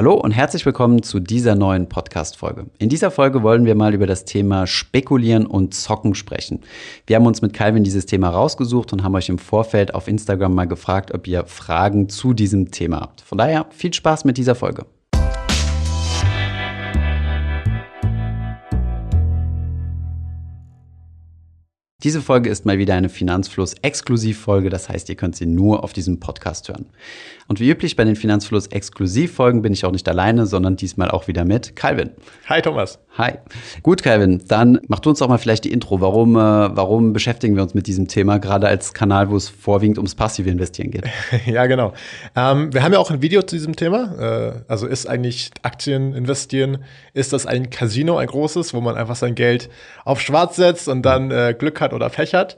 Hallo und herzlich willkommen zu dieser neuen Podcast-Folge. In dieser Folge wollen wir mal über das Thema Spekulieren und Zocken sprechen. Wir haben uns mit Calvin dieses Thema rausgesucht und haben euch im Vorfeld auf Instagram mal gefragt, ob ihr Fragen zu diesem Thema habt. Von daher viel Spaß mit dieser Folge. Diese Folge ist mal wieder eine Finanzfluss-Exklusivfolge, das heißt, ihr könnt sie nur auf diesem Podcast hören. Und wie üblich bei den Finanzfluss-Exklusivfolgen bin ich auch nicht alleine, sondern diesmal auch wieder mit Calvin. Hi Thomas. Hi. Gut, Calvin, dann mach du uns doch mal vielleicht die Intro. Warum, äh, warum beschäftigen wir uns mit diesem Thema, gerade als Kanal, wo es vorwiegend ums passive Investieren geht? ja, genau. Ähm, wir haben ja auch ein Video zu diesem Thema. Äh, also ist eigentlich Aktien investieren, ist das ein Casino, ein großes, wo man einfach sein Geld auf schwarz setzt und dann äh, Glück hat oder Pech hat?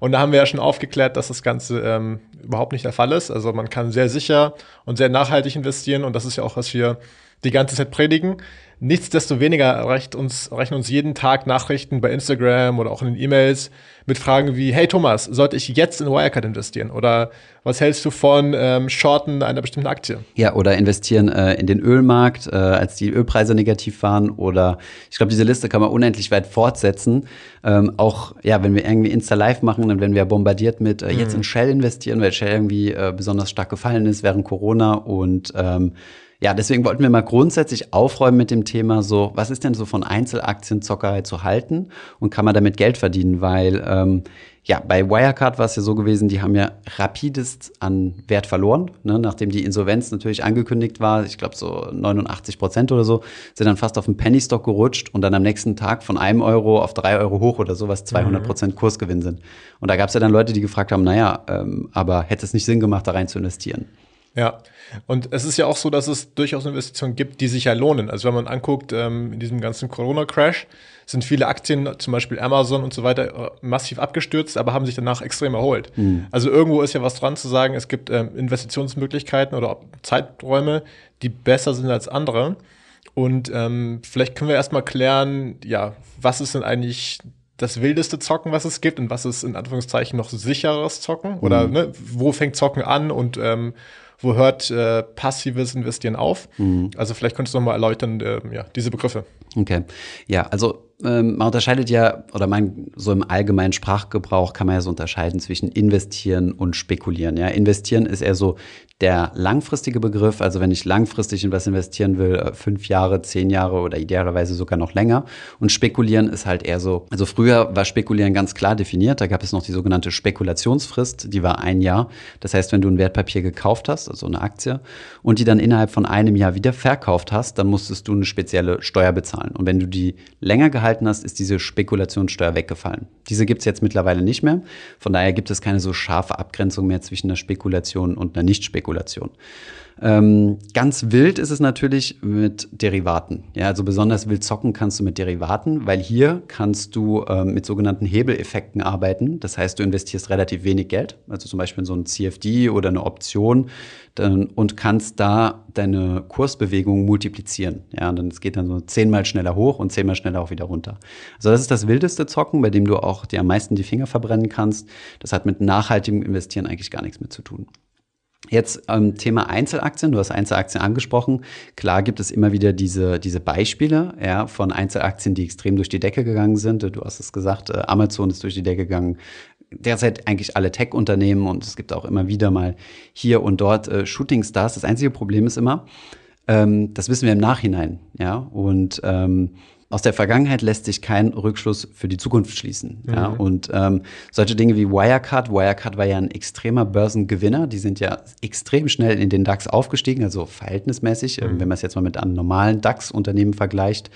Und da haben wir ja schon aufgeklärt, dass das Ganze ähm, überhaupt nicht der Fall ist. Also man kann sehr sicher und sehr nachhaltig investieren und das ist ja auch, was wir die ganze Zeit predigen. Nichtsdestoweniger erreicht uns, erreichen uns jeden Tag Nachrichten bei Instagram oder auch in den E-Mails mit Fragen wie, hey Thomas, sollte ich jetzt in Wirecard investieren? Oder was hältst du von ähm, Shorten einer bestimmten Aktie? Ja, oder investieren äh, in den Ölmarkt, äh, als die Ölpreise negativ waren. Oder ich glaube, diese Liste kann man unendlich weit fortsetzen. Ähm, auch, ja, wenn wir irgendwie Insta-Live machen, dann werden wir bombardiert mit äh, jetzt mhm. in Shell investieren, weil Shell irgendwie äh, besonders stark gefallen ist während Corona und ähm, ja, deswegen wollten wir mal grundsätzlich aufräumen mit dem Thema so, was ist denn so von Einzelaktienzockerei zu halten und kann man damit Geld verdienen? Weil ähm, ja, bei Wirecard war es ja so gewesen, die haben ja rapidest an Wert verloren, ne? nachdem die Insolvenz natürlich angekündigt war. Ich glaube so 89 Prozent oder so, sind dann fast auf den Penny-Stock gerutscht und dann am nächsten Tag von einem Euro auf drei Euro hoch oder so, was 200 mhm. Prozent Kursgewinn sind. Und da gab es ja dann Leute, die gefragt haben, naja, ähm, aber hätte es nicht Sinn gemacht, da rein zu investieren? Ja, und es ist ja auch so, dass es durchaus Investitionen gibt, die sich ja lohnen. Also wenn man anguckt, ähm, in diesem ganzen Corona-Crash sind viele Aktien, zum Beispiel Amazon und so weiter, äh, massiv abgestürzt, aber haben sich danach extrem erholt. Mhm. Also irgendwo ist ja was dran zu sagen, es gibt ähm, Investitionsmöglichkeiten oder Zeiträume, die besser sind als andere. Und ähm, vielleicht können wir erstmal klären, ja, was ist denn eigentlich das wildeste Zocken, was es gibt und was ist in Anführungszeichen noch sicheres Zocken? Oder mhm. ne, wo fängt Zocken an und ähm, wo hört äh, passives Investieren auf? Mhm. Also vielleicht könntest du noch mal erläutern, äh, ja, diese Begriffe. Okay. Ja, also ähm, man unterscheidet ja, oder man so im allgemeinen Sprachgebrauch kann man ja so unterscheiden zwischen investieren und spekulieren. Ja, investieren ist eher so der langfristige Begriff. Also wenn ich langfristig in was investieren will, äh, fünf Jahre, zehn Jahre oder idealerweise sogar noch länger. Und spekulieren ist halt eher so, also früher war spekulieren ganz klar definiert. Da gab es noch die sogenannte Spekulationsfrist, die war ein Jahr. Das heißt, wenn du ein Wertpapier gekauft hast, also eine Aktie, und die dann innerhalb von einem Jahr wieder verkauft hast, dann musstest du eine spezielle Steuer bezahlen. Und wenn du die länger gehalten hast, ist diese Spekulationssteuer weggefallen. Diese gibt es jetzt mittlerweile nicht mehr. Von daher gibt es keine so scharfe Abgrenzung mehr zwischen einer Spekulation und einer Nichtspekulation. Ähm, ganz wild ist es natürlich mit Derivaten. Ja, also besonders wild zocken kannst du mit Derivaten, weil hier kannst du ähm, mit sogenannten Hebeleffekten arbeiten. Das heißt, du investierst relativ wenig Geld, also zum Beispiel in so ein CFD oder eine Option dann, und kannst da deine Kursbewegung multiplizieren. Ja, und dann es geht dann so zehnmal schneller hoch und zehnmal schneller auch wieder runter. Also das ist das wildeste Zocken, bei dem du auch dir am meisten die Finger verbrennen kannst. Das hat mit nachhaltigem Investieren eigentlich gar nichts mehr zu tun. Jetzt ähm, Thema Einzelaktien, du hast Einzelaktien angesprochen. Klar gibt es immer wieder diese, diese Beispiele ja, von Einzelaktien, die extrem durch die Decke gegangen sind. Du hast es gesagt, äh, Amazon ist durch die Decke gegangen. Derzeit eigentlich alle Tech-Unternehmen und es gibt auch immer wieder mal hier und dort äh, Shooting-Stars. Das einzige Problem ist immer, ähm, das wissen wir im Nachhinein. Ja, und ähm, aus der Vergangenheit lässt sich kein Rückschluss für die Zukunft schließen. Mhm. Ja, und ähm, solche Dinge wie Wirecard, Wirecard war ja ein extremer Börsengewinner, die sind ja extrem schnell in den DAX aufgestiegen, also verhältnismäßig, mhm. wenn man es jetzt mal mit einem normalen DAX-Unternehmen vergleicht.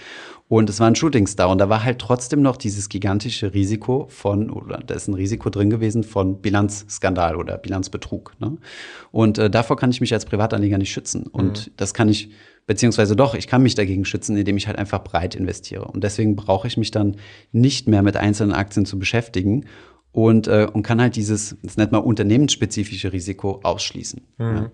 Und es war ein Shootingstar und da war halt trotzdem noch dieses gigantische Risiko von, oder da ist ein Risiko drin gewesen von Bilanzskandal oder Bilanzbetrug. Ne? Und äh, davor kann ich mich als Privatanleger nicht schützen. Und mhm. das kann ich Beziehungsweise doch, ich kann mich dagegen schützen, indem ich halt einfach breit investiere. Und deswegen brauche ich mich dann nicht mehr mit einzelnen Aktien zu beschäftigen und, äh, und kann halt dieses, das nennt man unternehmensspezifische Risiko ausschließen. Mhm. Ja.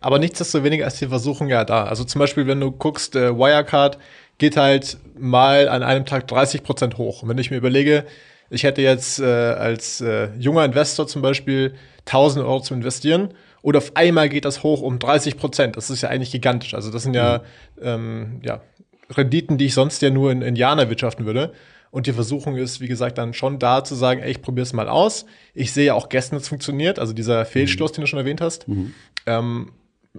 Aber nichtsdestoweniger ist die Versuchung ja da. Also zum Beispiel, wenn du guckst, äh, Wirecard geht halt mal an einem Tag 30 Prozent hoch. Und wenn ich mir überlege, ich hätte jetzt äh, als äh, junger Investor zum Beispiel 1000 Euro zu investieren oder auf einmal geht das hoch um 30 Prozent. Das ist ja eigentlich gigantisch. Also das sind ja, mhm. ähm, ja Renditen, die ich sonst ja nur in, in Jahren erwirtschaften würde. Und die Versuchung ist, wie gesagt, dann schon da zu sagen, ey, ich probiere es mal aus. Ich sehe ja auch gestern, es funktioniert, also dieser Fehlschluss, mhm. den du schon erwähnt hast. Mhm. Ähm,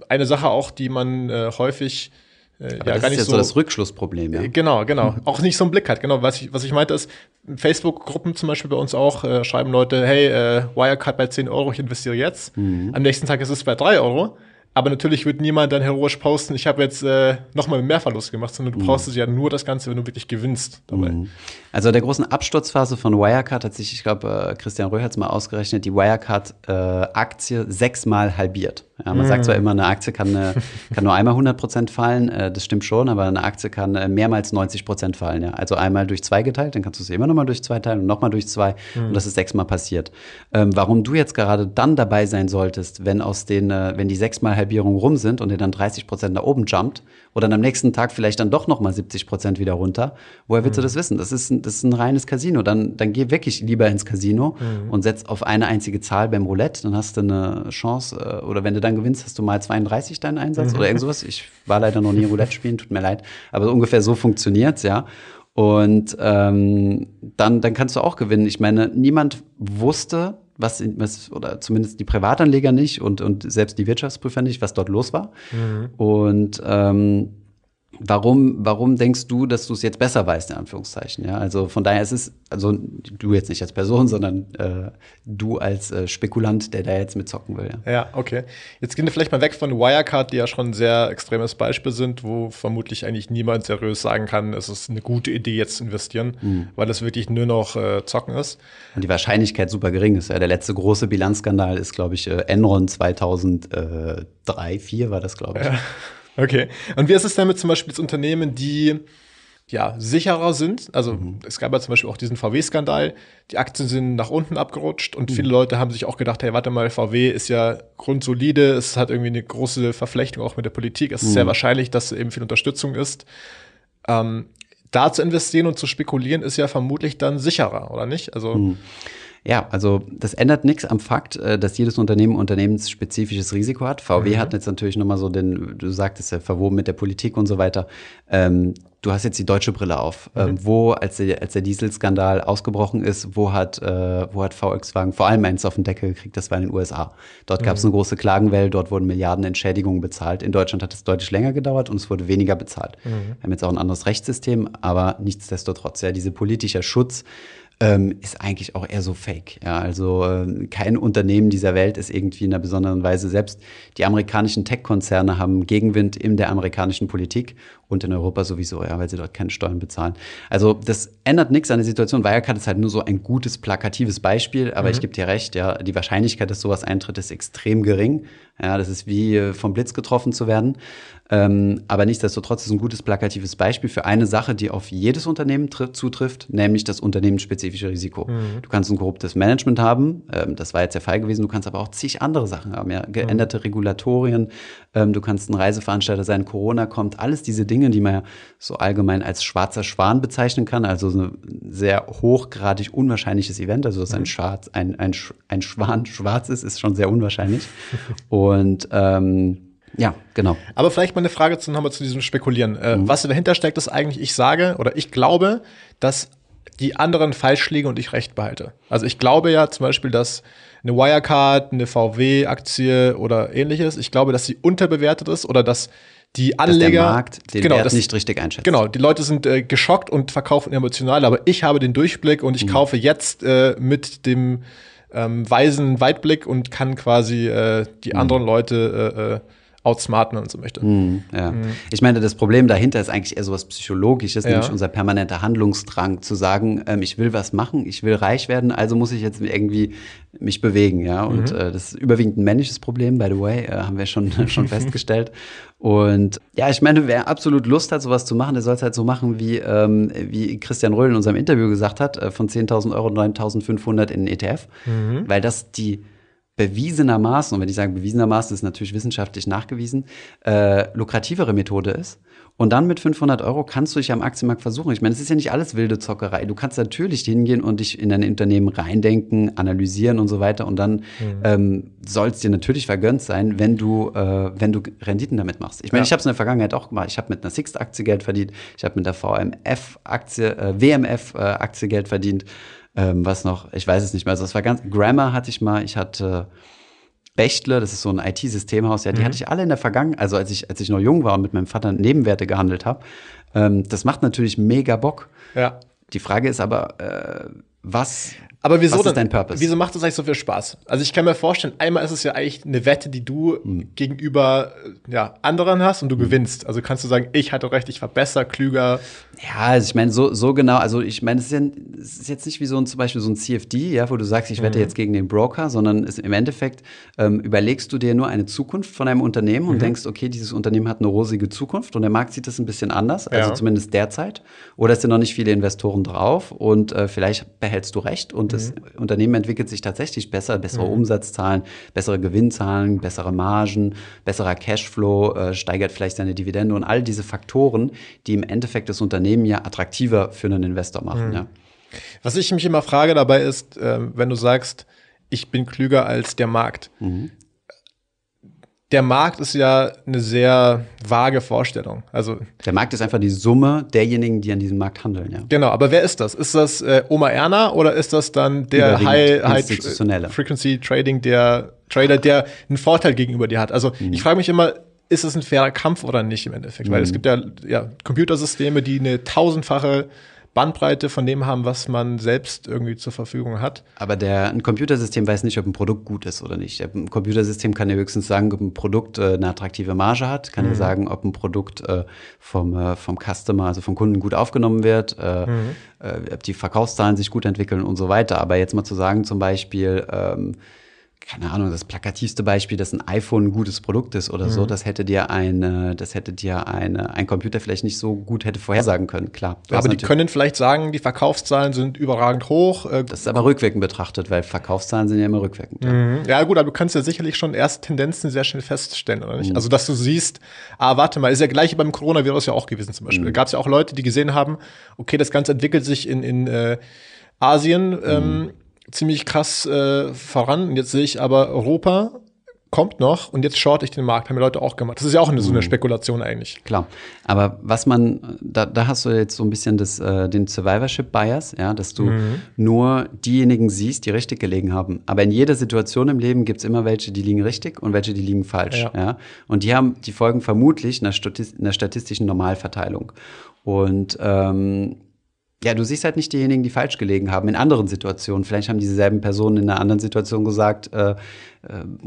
eine Sache auch, die man äh, häufig äh, ja, das gar nicht ist ja so, so das Rückschlussproblem, ja. Äh, genau, genau. Auch nicht so einen Blick hat. Genau, was ich, was ich meinte ist, Facebook-Gruppen zum Beispiel bei uns auch, äh, schreiben Leute, hey, äh, Wirecard bei 10 Euro, ich investiere jetzt. Mhm. Am nächsten Tag ist es bei 3 Euro. Aber natürlich wird niemand dann heroisch posten, ich habe jetzt äh, nochmal mehr Verlust gemacht, sondern du mhm. postest ja nur das Ganze, wenn du wirklich gewinnst dabei. Mhm. Also der großen Absturzphase von Wirecard hat sich, ich glaube, äh, Christian Röhr hat es mal ausgerechnet, die Wirecard-Aktie äh, sechsmal halbiert. Ja, man mhm. sagt zwar immer, eine Aktie kann, äh, kann nur einmal 100 Prozent fallen, äh, das stimmt schon, aber eine Aktie kann äh, mehrmals 90 Prozent fallen. Ja? Also einmal durch zwei geteilt, dann kannst du es immer nochmal durch zwei teilen und nochmal durch zwei mhm. und das ist sechsmal passiert. Ähm, warum du jetzt gerade dann dabei sein solltest, wenn aus den, äh, wenn die sechsmal Halbierung rum sind und ihr dann 30 Prozent nach oben jumpt oder dann am nächsten Tag vielleicht dann doch nochmal 70 Prozent wieder runter, woher willst mhm. du das wissen? Das ist, ein, das ist ein reines Casino. Dann, dann geh wirklich lieber ins Casino und setz auf eine einzige Zahl beim Roulette, dann hast du eine Chance äh, oder wenn du dann gewinnst, hast du mal 32 deinen Einsatz mhm. oder irgend sowas. Ich war leider noch nie Roulette spielen, tut mir leid. Aber ungefähr so funktioniert's, ja. Und ähm, dann, dann kannst du auch gewinnen. Ich meine, niemand wusste, was, was oder zumindest die Privatanleger nicht und, und selbst die Wirtschaftsprüfer nicht, was dort los war. Mhm. Und ähm, Warum, warum denkst du, dass du es jetzt besser weißt, in Anführungszeichen? Ja, also von daher ist es, also du jetzt nicht als Person, sondern äh, du als äh, Spekulant, der da jetzt mitzocken will. Ja. ja, okay. Jetzt gehen wir vielleicht mal weg von Wirecard, die ja schon ein sehr extremes Beispiel sind, wo vermutlich eigentlich niemand seriös sagen kann, es ist eine gute Idee, jetzt zu investieren, mhm. weil das wirklich nur noch äh, zocken ist. Und die Wahrscheinlichkeit super gering ist. Ja. Der letzte große Bilanzskandal ist, glaube ich, äh, Enron 2003, 2004 war das, glaube ich. Ja. Okay. Und wie ist es denn mit zum Beispiel Unternehmen, die ja, sicherer sind. Also mhm. es gab ja zum Beispiel auch diesen VW-Skandal. Die Aktien sind nach unten abgerutscht und mhm. viele Leute haben sich auch gedacht, hey, warte mal, VW ist ja grundsolide, es hat irgendwie eine große Verflechtung auch mit der Politik. Es ist sehr mhm. wahrscheinlich, dass eben viel Unterstützung ist. Ähm, da zu investieren und zu spekulieren ist ja vermutlich dann sicherer, oder nicht? Also mhm. Ja, also das ändert nichts am Fakt, äh, dass jedes Unternehmen unternehmensspezifisches Risiko hat. VW mhm. hat jetzt natürlich nochmal so den, du sagtest ja, verwoben mit der Politik und so weiter. Ähm, du hast jetzt die deutsche Brille auf. Mhm. Ähm, wo, als der, als der Dieselskandal ausgebrochen ist, wo hat, äh, wo hat Volkswagen vor allem eins auf den Deckel gekriegt? Das war in den USA. Dort mhm. gab es eine große Klagenwelle, dort wurden Milliarden Entschädigungen bezahlt. In Deutschland hat es deutlich länger gedauert und es wurde weniger bezahlt. Mhm. Wir haben jetzt auch ein anderes Rechtssystem, aber nichtsdestotrotz, ja, diese politischer Schutz, ähm, ist eigentlich auch eher so fake. Ja, also äh, kein Unternehmen dieser Welt ist irgendwie in einer besonderen Weise. Selbst die amerikanischen Tech-Konzerne haben Gegenwind in der amerikanischen Politik und in Europa sowieso, ja, weil sie dort keine Steuern bezahlen. Also das ändert nichts an der Situation. Wirecard ist halt nur so ein gutes, plakatives Beispiel, aber mhm. ich gebe dir recht, ja, die Wahrscheinlichkeit, dass sowas eintritt, ist extrem gering. Ja, das ist wie äh, vom Blitz getroffen zu werden. Ähm, aber nichtsdestotrotz ist ein gutes plakatives Beispiel für eine Sache, die auf jedes Unternehmen zutrifft, nämlich das unternehmensspezifische Risiko. Mhm. Du kannst ein korruptes Management haben, ähm, das war jetzt der Fall gewesen, du kannst aber auch zig andere Sachen haben, ja, geänderte mhm. Regulatorien, ähm, du kannst ein Reiseveranstalter sein, Corona kommt, alles diese Dinge, die man ja so allgemein als schwarzer Schwan bezeichnen kann, also so ein sehr hochgradig unwahrscheinliches Event, also dass mhm. ein, Schwarz, ein, ein, ein Schwan schwarz ist, ist schon sehr unwahrscheinlich. Und ähm, ja, genau. Aber vielleicht mal eine Frage zu, nochmal zu diesem Spekulieren. Äh, mhm. Was dahinter steckt, ist eigentlich, ich sage oder ich glaube, dass die anderen falsch liegen und ich recht behalte. Also ich glaube ja zum Beispiel, dass eine Wirecard, eine VW-Aktie oder ähnliches, ich glaube, dass sie unterbewertet ist oder dass die Anleger dass der Markt den genau, Wert das, nicht richtig einschätzt. Genau, die Leute sind äh, geschockt und verkaufen emotional, aber ich habe den Durchblick und ich mhm. kaufe jetzt äh, mit dem ähm, weisen Weitblick und kann quasi äh, die mhm. anderen Leute äh, äh outsmarten, man so möchte. Mm, ja. mm. Ich meine, das Problem dahinter ist eigentlich eher so was Psychologisches, ja. nämlich unser permanenter Handlungsdrang zu sagen, ähm, ich will was machen, ich will reich werden, also muss ich jetzt irgendwie mich bewegen, ja. Und mhm. äh, das ist überwiegend ein männliches Problem, by the way, äh, haben wir schon, schon festgestellt. Und ja, ich meine, wer absolut Lust hat, sowas zu machen, der soll es halt so machen, wie, ähm, wie Christian Röhl in unserem Interview gesagt hat, äh, von 10.000 Euro 9.500 in den ETF, mhm. weil das die bewiesenermaßen, und wenn ich sage bewiesenermaßen, ist natürlich wissenschaftlich nachgewiesen, äh, lukrativere Methode ist. Und dann mit 500 Euro kannst du dich am Aktienmarkt versuchen. Ich meine, es ist ja nicht alles wilde Zockerei. Du kannst natürlich hingehen und dich in dein Unternehmen reindenken, analysieren und so weiter. Und dann mhm. ähm, soll es dir natürlich vergönnt sein, wenn du, äh, wenn du Renditen damit machst. Ich meine, ja. ich habe es in der Vergangenheit auch gemacht. Ich habe mit einer Sixt-Aktie Geld verdient. Ich habe mit der VMF-Aktie, äh, WMF-Aktie Geld verdient. Ähm, was noch? Ich weiß es nicht mehr. Also es war ganz, Grammar hatte ich mal. Ich hatte Bechtle, das ist so ein IT-Systemhaus, ja, die mhm. hatte ich alle in der Vergangenheit, also als ich, als ich noch jung war und mit meinem Vater Nebenwerte gehandelt habe. Ähm, das macht natürlich mega Bock. Ja. Die Frage ist aber, äh, was aber wieso Was ist dein Purpose? Wieso macht das eigentlich so viel Spaß? Also ich kann mir vorstellen, einmal ist es ja eigentlich eine Wette, die du mhm. gegenüber ja, anderen hast und du mhm. gewinnst. Also kannst du sagen, ich hatte recht, ich war besser, klüger. Ja, also ich meine, so, so genau, also ich meine, es ist, ja, es ist jetzt nicht wie so ein zum Beispiel so ein CFD, ja, wo du sagst, ich wette mhm. jetzt gegen den Broker, sondern es, im Endeffekt ähm, überlegst du dir nur eine Zukunft von einem Unternehmen und mhm. denkst, okay, dieses Unternehmen hat eine rosige Zukunft und der Markt sieht das ein bisschen anders, also ja. zumindest derzeit. Oder es sind noch nicht viele Investoren drauf und äh, vielleicht behältst du recht und das mhm. Unternehmen Unternehmen entwickelt sich tatsächlich besser, bessere mhm. Umsatzzahlen, bessere Gewinnzahlen, bessere Margen, besserer Cashflow, äh, steigert vielleicht seine Dividende und all diese Faktoren, die im Endeffekt das Unternehmen ja attraktiver für einen Investor machen. Mhm. Ja. Was ich mich immer frage dabei ist, äh, wenn du sagst, ich bin klüger als der Markt. Mhm der Markt ist ja eine sehr vage Vorstellung. Also der Markt ist einfach die Summe derjenigen, die an diesem Markt handeln. Ja. Genau, aber wer ist das? Ist das äh, Oma Erna oder ist das dann der High, High Frequency Trading, der Trader, der einen Vorteil gegenüber dir hat? Also mhm. ich frage mich immer, ist es ein fairer Kampf oder nicht im Endeffekt? Mhm. Weil es gibt ja, ja Computersysteme, die eine tausendfache Bandbreite von dem haben, was man selbst irgendwie zur Verfügung hat. Aber der, ein Computersystem weiß nicht, ob ein Produkt gut ist oder nicht. Ein Computersystem kann ja höchstens sagen, ob ein Produkt äh, eine attraktive Marge hat, kann mhm. ja sagen, ob ein Produkt äh, vom, äh, vom Customer, also vom Kunden gut aufgenommen wird, äh, mhm. Äh, ob die Verkaufszahlen sich gut entwickeln und so weiter. Aber jetzt mal zu sagen, zum Beispiel, ähm, keine Ahnung, das plakativste Beispiel, dass ein iPhone ein gutes Produkt ist oder mhm. so, das hätte dir eine, das hätte dir eine, ein Computer vielleicht nicht so gut hätte vorhersagen können, klar. Aber die können vielleicht sagen, die Verkaufszahlen sind überragend hoch. Äh, das ist aber rückwirkend betrachtet, weil Verkaufszahlen sind ja immer rückwirkend. Mhm. Ja. gut, aber du kannst ja sicherlich schon erst Tendenzen sehr schnell feststellen, oder nicht? Mhm. Also, dass du siehst, ah, warte mal, ist ja gleich beim Coronavirus ja auch gewesen zum Beispiel. Mhm. Da gab es ja auch Leute, die gesehen haben, okay, das Ganze entwickelt sich in, in äh, Asien, ähm, mhm ziemlich krass äh, voran. Und jetzt sehe ich aber, Europa kommt noch und jetzt short ich den Markt, haben die Leute auch gemacht. Das ist ja auch eine, so eine mhm. Spekulation eigentlich. Klar, aber was man, da, da hast du jetzt so ein bisschen das, äh, den Survivorship Bias, ja, dass du mhm. nur diejenigen siehst, die richtig gelegen haben. Aber in jeder Situation im Leben gibt es immer welche, die liegen richtig und welche, die liegen falsch. Ja. ja? Und die haben, die folgen vermutlich einer, Statist einer statistischen Normalverteilung. Und ähm, ja, du siehst halt nicht diejenigen, die falsch gelegen haben in anderen Situationen. Vielleicht haben dieselben Personen in einer anderen Situation gesagt, äh, äh,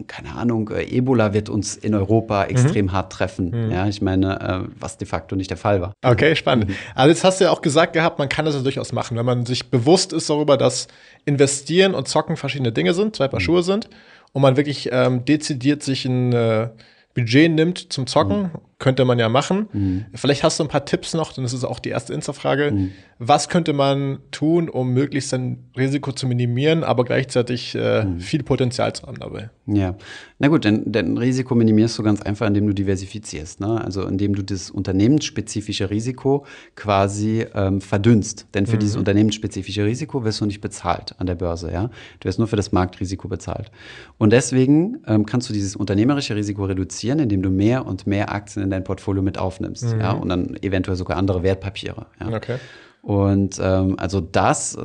keine Ahnung, äh, Ebola wird uns in Europa mhm. extrem mhm. hart treffen. Mhm. Ja, ich meine, äh, was de facto nicht der Fall war. Okay, spannend. Mhm. Also jetzt hast du ja auch gesagt gehabt, man kann das ja durchaus machen, wenn man sich bewusst ist darüber, dass Investieren und Zocken verschiedene Dinge sind, zwei Paar mhm. Schuhe sind und man wirklich ähm, dezidiert sich ein äh, Budget nimmt zum Zocken, mhm. Könnte man ja machen. Mhm. Vielleicht hast du ein paar Tipps noch, denn das ist auch die erste Insta-Frage. Mhm. Was könnte man tun, um möglichst sein Risiko zu minimieren, aber gleichzeitig äh, mhm. viel Potenzial zu haben dabei? Ja, na gut, denn, denn Risiko minimierst du ganz einfach, indem du diversifizierst. Ne? Also indem du das unternehmensspezifische Risiko quasi ähm, verdünnst. Denn für dieses mhm. unternehmensspezifische Risiko wirst du nicht bezahlt an der Börse. Ja? Du wirst nur für das Marktrisiko bezahlt. Und deswegen ähm, kannst du dieses unternehmerische Risiko reduzieren, indem du mehr und mehr Aktien in dein Portfolio mit aufnimmst. Mhm. Ja? Und dann eventuell sogar andere Wertpapiere. Ja? Okay. Und ähm, also das, äh,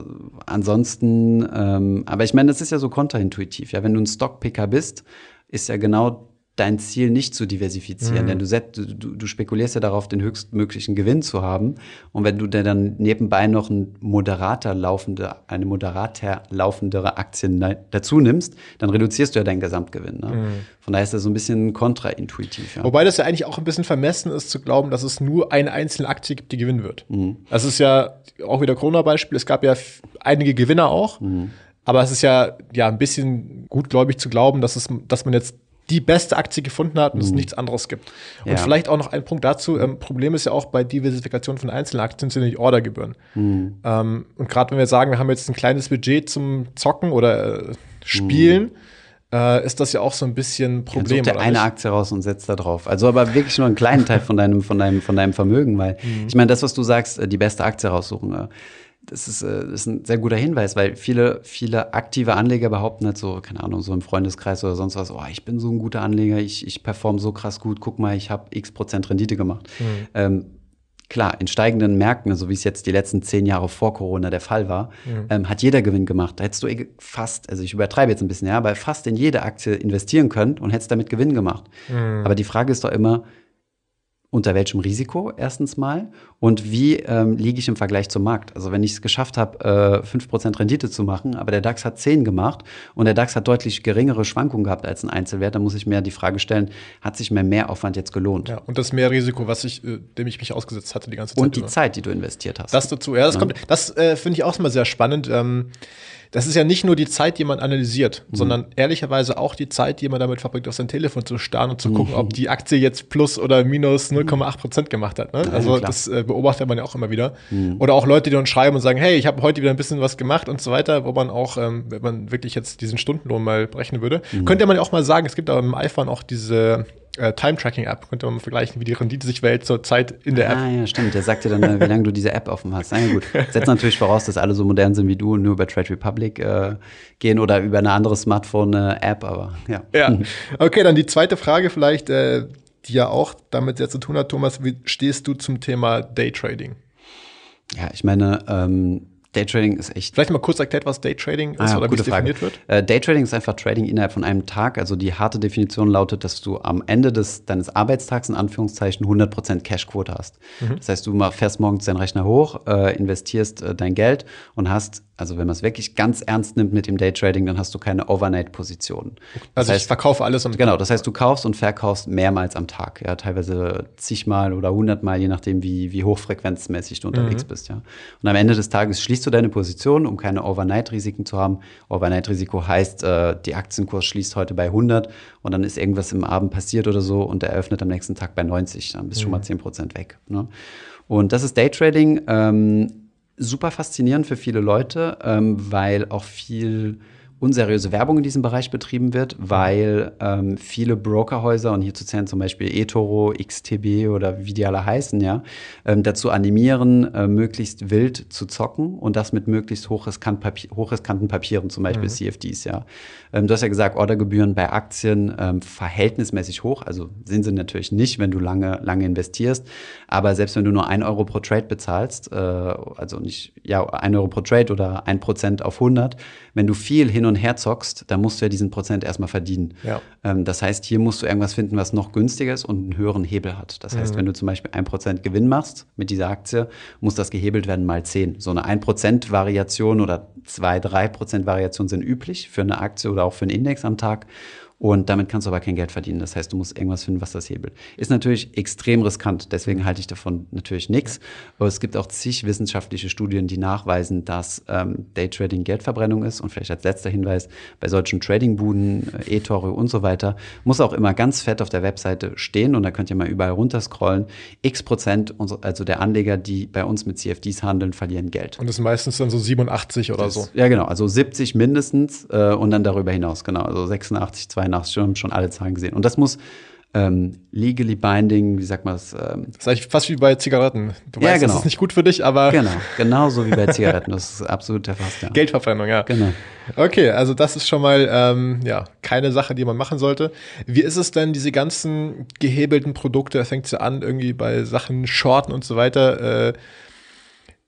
ansonsten, ähm, aber ich meine, das ist ja so kontraintuitiv. Ja, wenn du ein Stockpicker bist, ist ja genau dein Ziel nicht zu diversifizieren, mhm. denn du, du, du, spekulierst ja darauf, den höchstmöglichen Gewinn zu haben. Und wenn du dann nebenbei noch ein moderater laufende, eine moderater laufendere Aktien dazu nimmst, dann reduzierst du ja deinen Gesamtgewinn. Ne? Mhm. Von daher ist das so ein bisschen kontraintuitiv. Ja. Wobei das ja eigentlich auch ein bisschen vermessen ist, zu glauben, dass es nur eine einzelne Aktie gibt, die gewinnen wird. Mhm. Das ist ja auch wieder Corona-Beispiel. Es gab ja einige Gewinner auch. Mhm. Aber es ist ja, ja ein bisschen gutgläubig zu glauben, dass, es, dass man jetzt die beste Aktie gefunden hat und mhm. es nichts anderes gibt. Und ja. vielleicht auch noch ein Punkt dazu. Ähm, Problem ist ja auch bei Diversifikation von Einzelaktien sind die Ordergebühren. Mhm. Ähm, und gerade wenn wir sagen, wir haben jetzt ein kleines Budget zum Zocken oder äh, Spielen, mhm. äh, ist das ja auch so ein bisschen ein Problem. Dann such dir eine Aktie raus und setzt da drauf. Also aber wirklich nur einen kleinen Teil von deinem, von deinem, von deinem Vermögen, weil mhm. ich meine, das, was du sagst, äh, die beste Aktie raussuchen, das ist, das ist ein sehr guter Hinweis, weil viele, viele aktive Anleger behaupten halt so, keine Ahnung, so im Freundeskreis oder sonst was, oh, ich bin so ein guter Anleger, ich, ich performe so krass gut, guck mal, ich habe x Prozent Rendite gemacht. Mhm. Ähm, klar, in steigenden Märkten, so wie es jetzt die letzten zehn Jahre vor Corona der Fall war, mhm. ähm, hat jeder Gewinn gemacht. Da hättest du fast, also ich übertreibe jetzt ein bisschen, ja, aber fast in jede Aktie investieren können und hättest damit Gewinn gemacht. Mhm. Aber die Frage ist doch immer, unter welchem Risiko erstens mal und wie ähm, liege ich im Vergleich zum Markt. Also wenn ich es geschafft habe, äh, 5% Rendite zu machen, aber der DAX hat 10 gemacht und der DAX hat deutlich geringere Schwankungen gehabt als ein Einzelwert, dann muss ich mir die Frage stellen, hat sich mein Mehraufwand jetzt gelohnt? Ja, und das Mehrrisiko, was ich, äh, dem ich mich ausgesetzt hatte die ganze Zeit. Und die über. Zeit, die du investiert hast. Das dazu, ja, das ja. kommt, das äh, finde ich auch mal sehr spannend. Ähm, das ist ja nicht nur die Zeit, die man analysiert, mhm. sondern ehrlicherweise auch die Zeit, die man damit verbringt, auf sein Telefon zu starren und zu gucken, mhm. ob die Aktie jetzt plus oder minus 0,8 Prozent gemacht hat. Ne? Ja, also das äh, beobachtet man ja auch immer wieder. Mhm. Oder auch Leute, die uns schreiben und sagen, hey, ich habe heute wieder ein bisschen was gemacht und so weiter, wo man auch, ähm, wenn man wirklich jetzt diesen Stundenlohn mal berechnen würde, mhm. könnte man ja auch mal sagen, es gibt aber im iPhone auch diese äh, Time-Tracking-App. Könnte man mal vergleichen, wie die Rendite sich wählt zur Zeit in der App. Ah, ja, stimmt. Der sagt dir dann, äh, wie lange du diese App offen hast. Na ja, gut. Setzt natürlich voraus, dass alle so modern sind wie du und nur über Trade Republic äh, gehen oder über eine andere Smartphone-App, aber ja. Ja. Okay, dann die zweite Frage vielleicht, äh, die ja auch damit sehr zu tun hat, Thomas. Wie stehst du zum Thema Daytrading? Ja, ich meine, ähm, Daytrading ist echt. Vielleicht mal kurz erklärt, was Daytrading ist ah, oder wie es definiert wird. Äh, Daytrading ist einfach Trading innerhalb von einem Tag. Also die harte Definition lautet, dass du am Ende des, deines Arbeitstags in Anführungszeichen 100% Cashquote hast. Mhm. Das heißt, du fährst morgens deinen Rechner hoch, äh, investierst äh, dein Geld und hast also wenn man es wirklich ganz ernst nimmt mit dem Daytrading, dann hast du keine Overnight-Positionen. Also heißt, ich verkaufe alles am Tag. Genau, das heißt, du kaufst und verkaufst mehrmals am Tag, ja, teilweise zigmal oder hundertmal, je nachdem, wie, wie hochfrequenzmäßig du unterwegs mhm. bist, ja. Und am Ende des Tages schließt du deine Position, um keine Overnight-Risiken zu haben. Overnight-Risiko heißt, äh, die Aktienkurs schließt heute bei 100 und dann ist irgendwas im Abend passiert oder so und er öffnet am nächsten Tag bei 90, dann bist du mhm. schon mal 10 mhm. Prozent weg. Ne? Und das ist Daytrading. Ähm, super faszinierend für viele Leute, ähm, weil auch viel unseriöse Werbung in diesem Bereich betrieben wird, weil ähm, viele Brokerhäuser, und hier zu zählen zum Beispiel eToro, XTB oder wie die alle heißen, ja, ähm, dazu animieren, äh, möglichst wild zu zocken und das mit möglichst hochriskant Papier, hochriskanten Papieren, zum Beispiel mhm. CFDs, ja. Ähm, du hast ja gesagt, Ordergebühren bei Aktien ähm, verhältnismäßig hoch, also sind sie natürlich nicht, wenn du lange, lange investierst, aber selbst wenn du nur ein Euro pro Trade bezahlst, äh, also nicht, ja, ein Euro pro Trade oder ein Prozent auf 100, wenn du viel hin und her zockst, dann musst du ja diesen Prozent erstmal verdienen. Ja. Ähm, das heißt, hier musst du irgendwas finden, was noch günstiger ist und einen höheren Hebel hat. Das heißt, mhm. wenn du zum Beispiel ein Prozent Gewinn machst mit dieser Aktie, muss das gehebelt werden mal zehn. So eine ein Prozent Variation oder zwei, drei Prozent Variation sind üblich für eine Aktie oder auch für einen Index am Tag. Und damit kannst du aber kein Geld verdienen. Das heißt, du musst irgendwas finden, was das hebelt. Ist natürlich extrem riskant, deswegen halte ich davon natürlich nichts. Aber es gibt auch zig wissenschaftliche Studien, die nachweisen, dass ähm, Daytrading Geldverbrennung ist. Und vielleicht als letzter Hinweis, bei solchen Tradingbuden, äh, eToro und so weiter, muss auch immer ganz fett auf der Webseite stehen und da könnt ihr mal überall runterscrollen. X Prozent, also der Anleger, die bei uns mit CFDs handeln, verlieren Geld. Und das ist meistens dann so 87 oder das, so. Ja, genau. Also 70 mindestens äh, und dann darüber hinaus, genau. Also 86, 82 nach schon, schon alle Zahlen gesehen. Und das muss ähm, legally binding, wie sagt man das? Ähm, das ist eigentlich fast wie bei Zigaretten. Du ja, weißt, genau. das ist nicht gut für dich, aber. Genau, genauso wie bei Zigaretten. Das ist absolut der Fast, ja. Geldverbrennung, ja. Genau. Okay, also das ist schon mal ähm, ja, keine Sache, die man machen sollte. Wie ist es denn, diese ganzen gehebelten Produkte, fängt es ja an, irgendwie bei Sachen Shorten und so weiter, äh,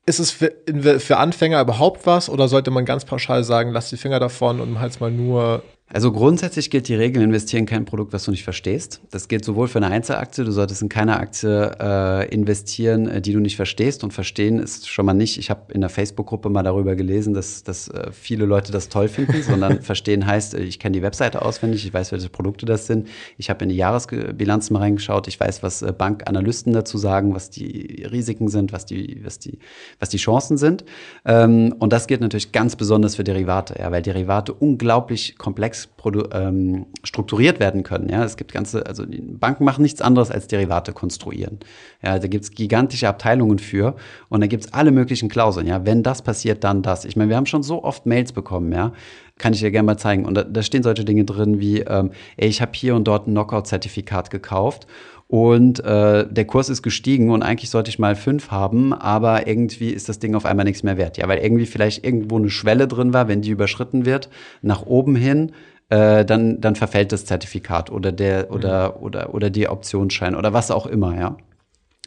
ist es für, für Anfänger überhaupt was oder sollte man ganz pauschal sagen, lass die Finger davon und halt mal nur also grundsätzlich gilt die Regel, investieren in kein Produkt, was du nicht verstehst. Das gilt sowohl für eine Einzelaktie, du solltest in keine Aktie äh, investieren, äh, die du nicht verstehst. Und verstehen ist schon mal nicht, ich habe in der Facebook-Gruppe mal darüber gelesen, dass, dass äh, viele Leute das toll finden, sondern verstehen heißt, äh, ich kenne die Webseite auswendig, ich weiß, welche Produkte das sind, ich habe in die Jahresbilanz mal reingeschaut, ich weiß, was äh, Bankanalysten dazu sagen, was die Risiken sind, was die, was die, was die Chancen sind. Ähm, und das gilt natürlich ganz besonders für Derivate, ja, weil Derivate unglaublich komplex komplex ähm, strukturiert werden können. Ja, es gibt ganze, also Banken machen nichts anderes als Derivate konstruieren. Ja, da gibt's gigantische Abteilungen für und da gibt's alle möglichen Klauseln. Ja, wenn das passiert, dann das. Ich meine, wir haben schon so oft Mails bekommen, ja, kann ich dir gerne mal zeigen. Und da, da stehen solche Dinge drin wie, ähm, ey, ich habe hier und dort ein Knockout-Zertifikat gekauft und äh, der Kurs ist gestiegen und eigentlich sollte ich mal fünf haben, aber irgendwie ist das Ding auf einmal nichts mehr wert. Ja, weil irgendwie vielleicht irgendwo eine Schwelle drin war, wenn die überschritten wird, nach oben hin, äh, dann, dann verfällt das Zertifikat oder der mhm. oder, oder, oder die Optionsschein oder was auch immer, ja.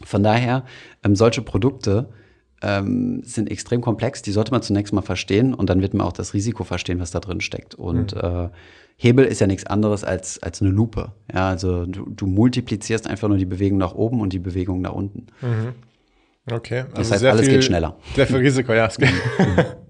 Von daher, ähm, solche Produkte ähm, sind extrem komplex, die sollte man zunächst mal verstehen und dann wird man auch das Risiko verstehen, was da drin steckt. Und mhm. äh, Hebel ist ja nichts anderes als, als eine Lupe. Ja, also du, du multiplizierst einfach nur die Bewegung nach oben und die Bewegung nach unten. Mhm. Okay. Also das heißt, alles viel, geht schneller. Sehr viel Risiko, ja.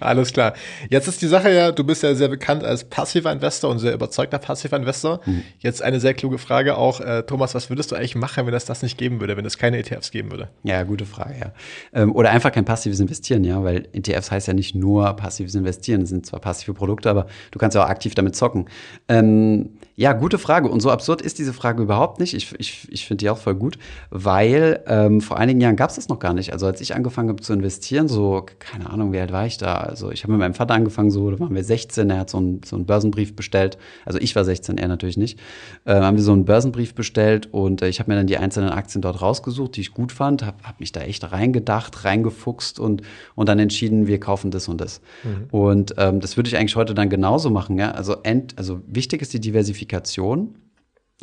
Alles klar. Jetzt ist die Sache ja, du bist ja sehr bekannt als passiver Investor und sehr überzeugter passiver Investor. Mhm. Jetzt eine sehr kluge Frage auch, äh, Thomas, was würdest du eigentlich machen, wenn es das nicht geben würde, wenn es keine ETFs geben würde? Ja, gute Frage, ja. Ähm, oder einfach kein passives Investieren, ja, weil ETFs heißt ja nicht nur passives Investieren, das sind zwar passive Produkte, aber du kannst ja auch aktiv damit zocken. Ähm, ja, gute Frage. Und so absurd ist diese Frage überhaupt nicht. Ich, ich, ich finde die auch voll gut, weil ähm, vor einigen Jahren gab es das noch gar nicht. Also als ich angefangen habe zu investieren, so, keine Ahnung, wie alt war ich da? Also ich habe mit meinem Vater angefangen, so, da waren wir 16, er hat so einen, so einen Börsenbrief bestellt. Also ich war 16, er natürlich nicht. Äh, haben wir so einen Börsenbrief bestellt und äh, ich habe mir dann die einzelnen Aktien dort rausgesucht, die ich gut fand, habe hab mich da echt reingedacht, reingefuchst und, und dann entschieden, wir kaufen das und das. Mhm. Und ähm, das würde ich eigentlich heute dann genauso machen. Ja? Also, end, also wichtig ist die Diversifikation.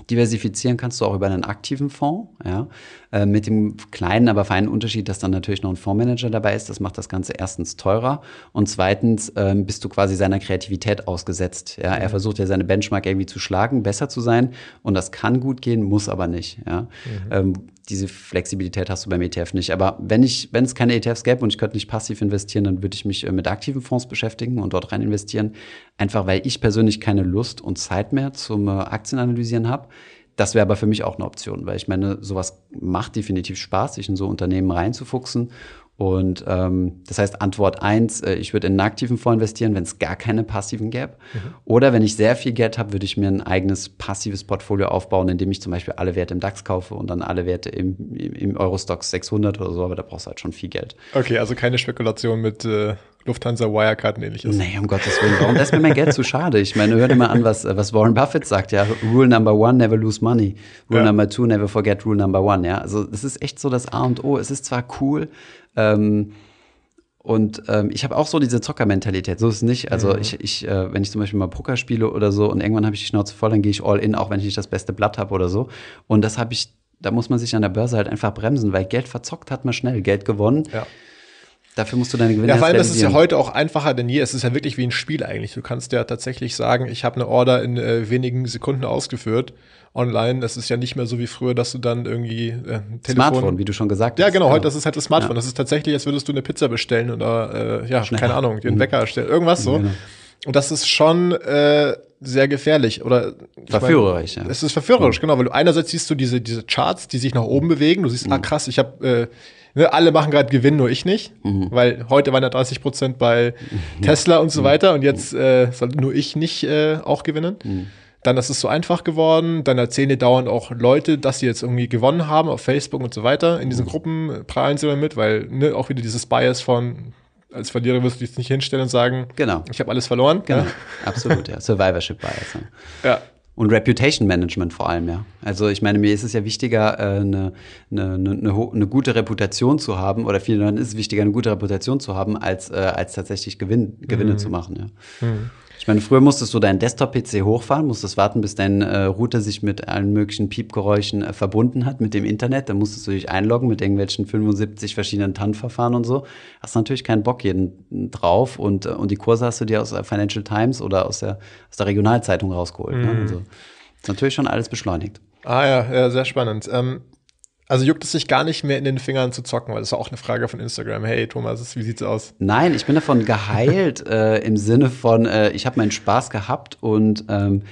Diversifizieren kannst du auch über einen aktiven Fonds, ja, äh, mit dem kleinen, aber feinen Unterschied, dass dann natürlich noch ein Fondsmanager dabei ist. Das macht das Ganze erstens teurer und zweitens ähm, bist du quasi seiner Kreativität ausgesetzt. Ja, er mhm. versucht ja seine Benchmark irgendwie zu schlagen, besser zu sein und das kann gut gehen, muss aber nicht. Ja, mhm. ähm, diese Flexibilität hast du beim ETF nicht. Aber wenn ich, wenn es keine ETFs gäbe und ich könnte nicht passiv investieren, dann würde ich mich äh, mit aktiven Fonds beschäftigen und dort rein investieren. Einfach weil ich persönlich keine Lust und Zeit mehr zum äh, Aktienanalysieren habe. Das wäre aber für mich auch eine Option, weil ich meine, sowas macht definitiv Spaß, sich in so Unternehmen reinzufuchsen und ähm, das heißt, Antwort eins: äh, ich würde in einen aktiven Fonds investieren, wenn es gar keine passiven gäbe. Mhm. Oder wenn ich sehr viel Geld habe, würde ich mir ein eigenes passives Portfolio aufbauen, indem ich zum Beispiel alle Werte im DAX kaufe und dann alle Werte im, im Eurostox 600 oder so, aber da brauchst du halt schon viel Geld. Okay, also keine Spekulation mit äh, Lufthansa, Wirecard und ähnliches. Nee, um Gottes Willen. Warum ist mir mein Geld zu schade? Ich meine, hör dir mal an, was, was Warren Buffett sagt, ja. Rule number one, never lose money. Rule ja. number two, never forget rule number one, ja. Also, es ist echt so das A und O. Es ist zwar cool, ähm, und ähm, ich habe auch so diese Zockermentalität. So ist es nicht. Also mhm. ich, ich äh, wenn ich zum Beispiel mal Poker spiele oder so und irgendwann habe ich die Schnauze voll, dann gehe ich all in, auch wenn ich nicht das beste Blatt habe oder so. Und das habe ich, da muss man sich an der Börse halt einfach bremsen, weil Geld verzockt hat man schnell, Geld gewonnen. Ja. Dafür musst du deine Gewinne Ja, vor allem ist es ja heute auch einfacher denn je. Es ist ja wirklich wie ein Spiel eigentlich. Du kannst ja tatsächlich sagen, ich habe eine Order in äh, wenigen Sekunden ausgeführt online. Das ist ja nicht mehr so wie früher, dass du dann irgendwie äh, Telefon Smartphone, wie du schon gesagt hast. Ja, genau, heute das ist halt das Smartphone. Ja. Das ist tatsächlich, als würdest du eine Pizza bestellen oder äh, ja, Schneller. keine Ahnung, dir einen mhm. Wecker stellen, irgendwas so. Genau. Und das ist schon äh, sehr gefährlich oder verführerisch. Mein, ja. Es ist verführerisch, mhm. genau, weil du einerseits siehst du diese diese Charts, die sich nach oben bewegen. Du siehst, ah, mhm. ah krass, ich habe äh, ne, alle machen gerade Gewinn, nur ich nicht, mhm. weil heute waren ja 30 Prozent bei mhm. Tesla und so mhm. weiter und jetzt äh, soll nur ich nicht äh, auch gewinnen. Mhm. Dann ist es so einfach geworden. Dann erzählen dir dauernd auch Leute, dass sie jetzt irgendwie gewonnen haben auf Facebook und so weiter. In diesen mhm. Gruppen prallen sie damit, weil ne, auch wieder dieses Bias von als Verlierer wirst du dich nicht hinstellen und sagen, genau. ich habe alles verloren. Genau, ja. absolut, ja. Survivorship Bias. Ja. ja. Und Reputation Management vor allem, ja. Also ich meine, mir ist es ja wichtiger, äh, eine, eine, eine, eine gute Reputation zu haben, oder vielen Leuten ist es wichtiger, eine gute Reputation zu haben, als, äh, als tatsächlich Gewinn, Gewinne mhm. zu machen, ja. Mhm. Ich meine, früher musstest du deinen Desktop-PC hochfahren, musstest warten, bis dein äh, Router sich mit allen möglichen Piepgeräuschen äh, verbunden hat mit dem Internet. Dann musstest du dich einloggen mit irgendwelchen 75 verschiedenen TAN-Verfahren und so. Hast natürlich keinen Bock jeden drauf und, äh, und die Kurse hast du dir aus der Financial Times oder aus der, aus der Regionalzeitung rausgeholt. Ne? Mhm. Ne? Also, ist natürlich schon alles beschleunigt. Ah ja, ja sehr spannend. Ähm also juckt es sich gar nicht mehr in den Fingern zu zocken, weil das ist auch eine Frage von Instagram. Hey Thomas, wie sieht's aus? Nein, ich bin davon geheilt äh, im Sinne von, äh, ich habe meinen Spaß gehabt und ähm,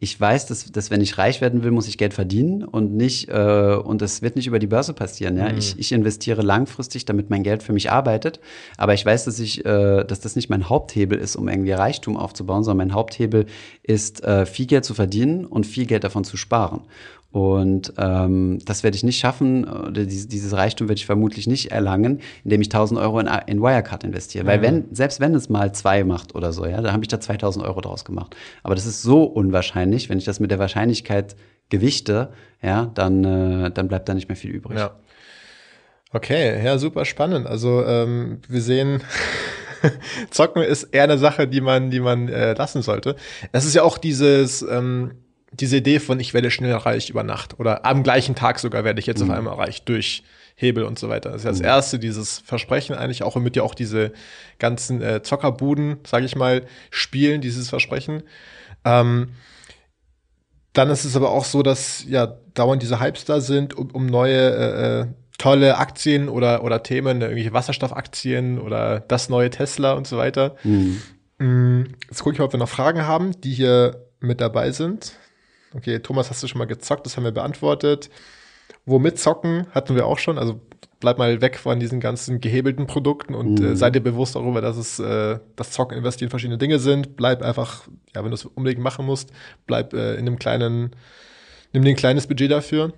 ich weiß, dass, dass wenn ich reich werden will, muss ich Geld verdienen und nicht, äh, und das wird nicht über die Börse passieren. Ja? Mhm. Ich, ich investiere langfristig, damit mein Geld für mich arbeitet. Aber ich weiß, dass ich, äh, dass das nicht mein Haupthebel ist, um irgendwie Reichtum aufzubauen, sondern mein Haupthebel ist, äh, viel Geld zu verdienen und viel Geld davon zu sparen. Und ähm, das werde ich nicht schaffen, oder dieses, dieses Reichtum werde ich vermutlich nicht erlangen, indem ich 1000 Euro in, in Wirecard investiere. Mhm. Weil wenn, selbst wenn es mal zwei macht oder so, ja, dann habe ich da 2000 Euro draus gemacht. Aber das ist so unwahrscheinlich, wenn ich das mit der Wahrscheinlichkeit gewichte, ja, dann, äh, dann bleibt da nicht mehr viel übrig. Ja. Okay, ja, super spannend. Also ähm, wir sehen, Zocken ist eher eine Sache, die man, die man äh, lassen sollte. Es ist ja auch dieses ähm, diese Idee von ich werde schnell reich über Nacht oder am gleichen Tag sogar werde ich jetzt mhm. auf einmal reich durch Hebel und so weiter. Das ist ja das mhm. erste, dieses Versprechen eigentlich, auch womit ja auch diese ganzen äh, Zockerbuden, sage ich mal, spielen, dieses Versprechen. Ähm, dann ist es aber auch so, dass ja dauernd diese Hypes da sind, um, um neue äh, äh tolle Aktien oder, oder Themen, irgendwelche Wasserstoffaktien oder das neue Tesla und so weiter. Mhm. Mm, jetzt gucke ich mal, ob wir noch Fragen haben, die hier mit dabei sind. Okay, Thomas, hast du schon mal gezockt? Das haben wir beantwortet. Womit zocken hatten wir auch schon. Also bleib mal weg von diesen ganzen gehebelten Produkten und äh, mhm. äh, sei dir bewusst darüber, dass es äh, das Zocken, Investieren verschiedene Dinge sind. Bleib einfach, ja, wenn du es unbedingt machen musst, bleib äh, in einem kleinen, nimm dir ein kleines Budget dafür.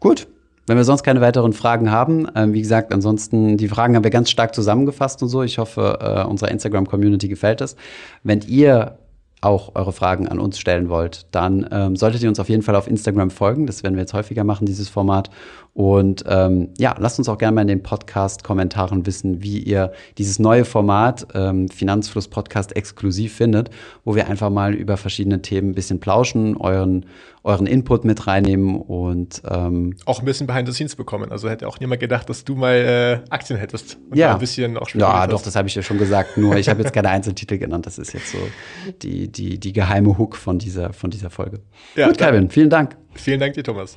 Gut. Wenn wir sonst keine weiteren Fragen haben, äh, wie gesagt, ansonsten, die Fragen haben wir ganz stark zusammengefasst und so. Ich hoffe, äh, unserer Instagram-Community gefällt es. Wenn ihr auch eure Fragen an uns stellen wollt, dann ähm, solltet ihr uns auf jeden Fall auf Instagram folgen. Das werden wir jetzt häufiger machen, dieses Format. Und ähm, ja, lasst uns auch gerne mal in den Podcast-Kommentaren wissen, wie ihr dieses neue Format ähm, Finanzfluss Podcast exklusiv findet, wo wir einfach mal über verschiedene Themen ein bisschen plauschen, euren, euren Input mit reinnehmen und ähm, auch ein bisschen behind the scenes bekommen. Also hätte auch niemand gedacht, dass du mal äh, Aktien hättest und ja. ein bisschen auch Ja, doch, das habe ich ja schon gesagt. Nur ich habe jetzt keine Einzeltitel genannt. Das ist jetzt so die, die, die geheime Hook von dieser, von dieser Folge. Ja, Gut, Kevin, vielen Dank. Vielen Dank dir, Thomas.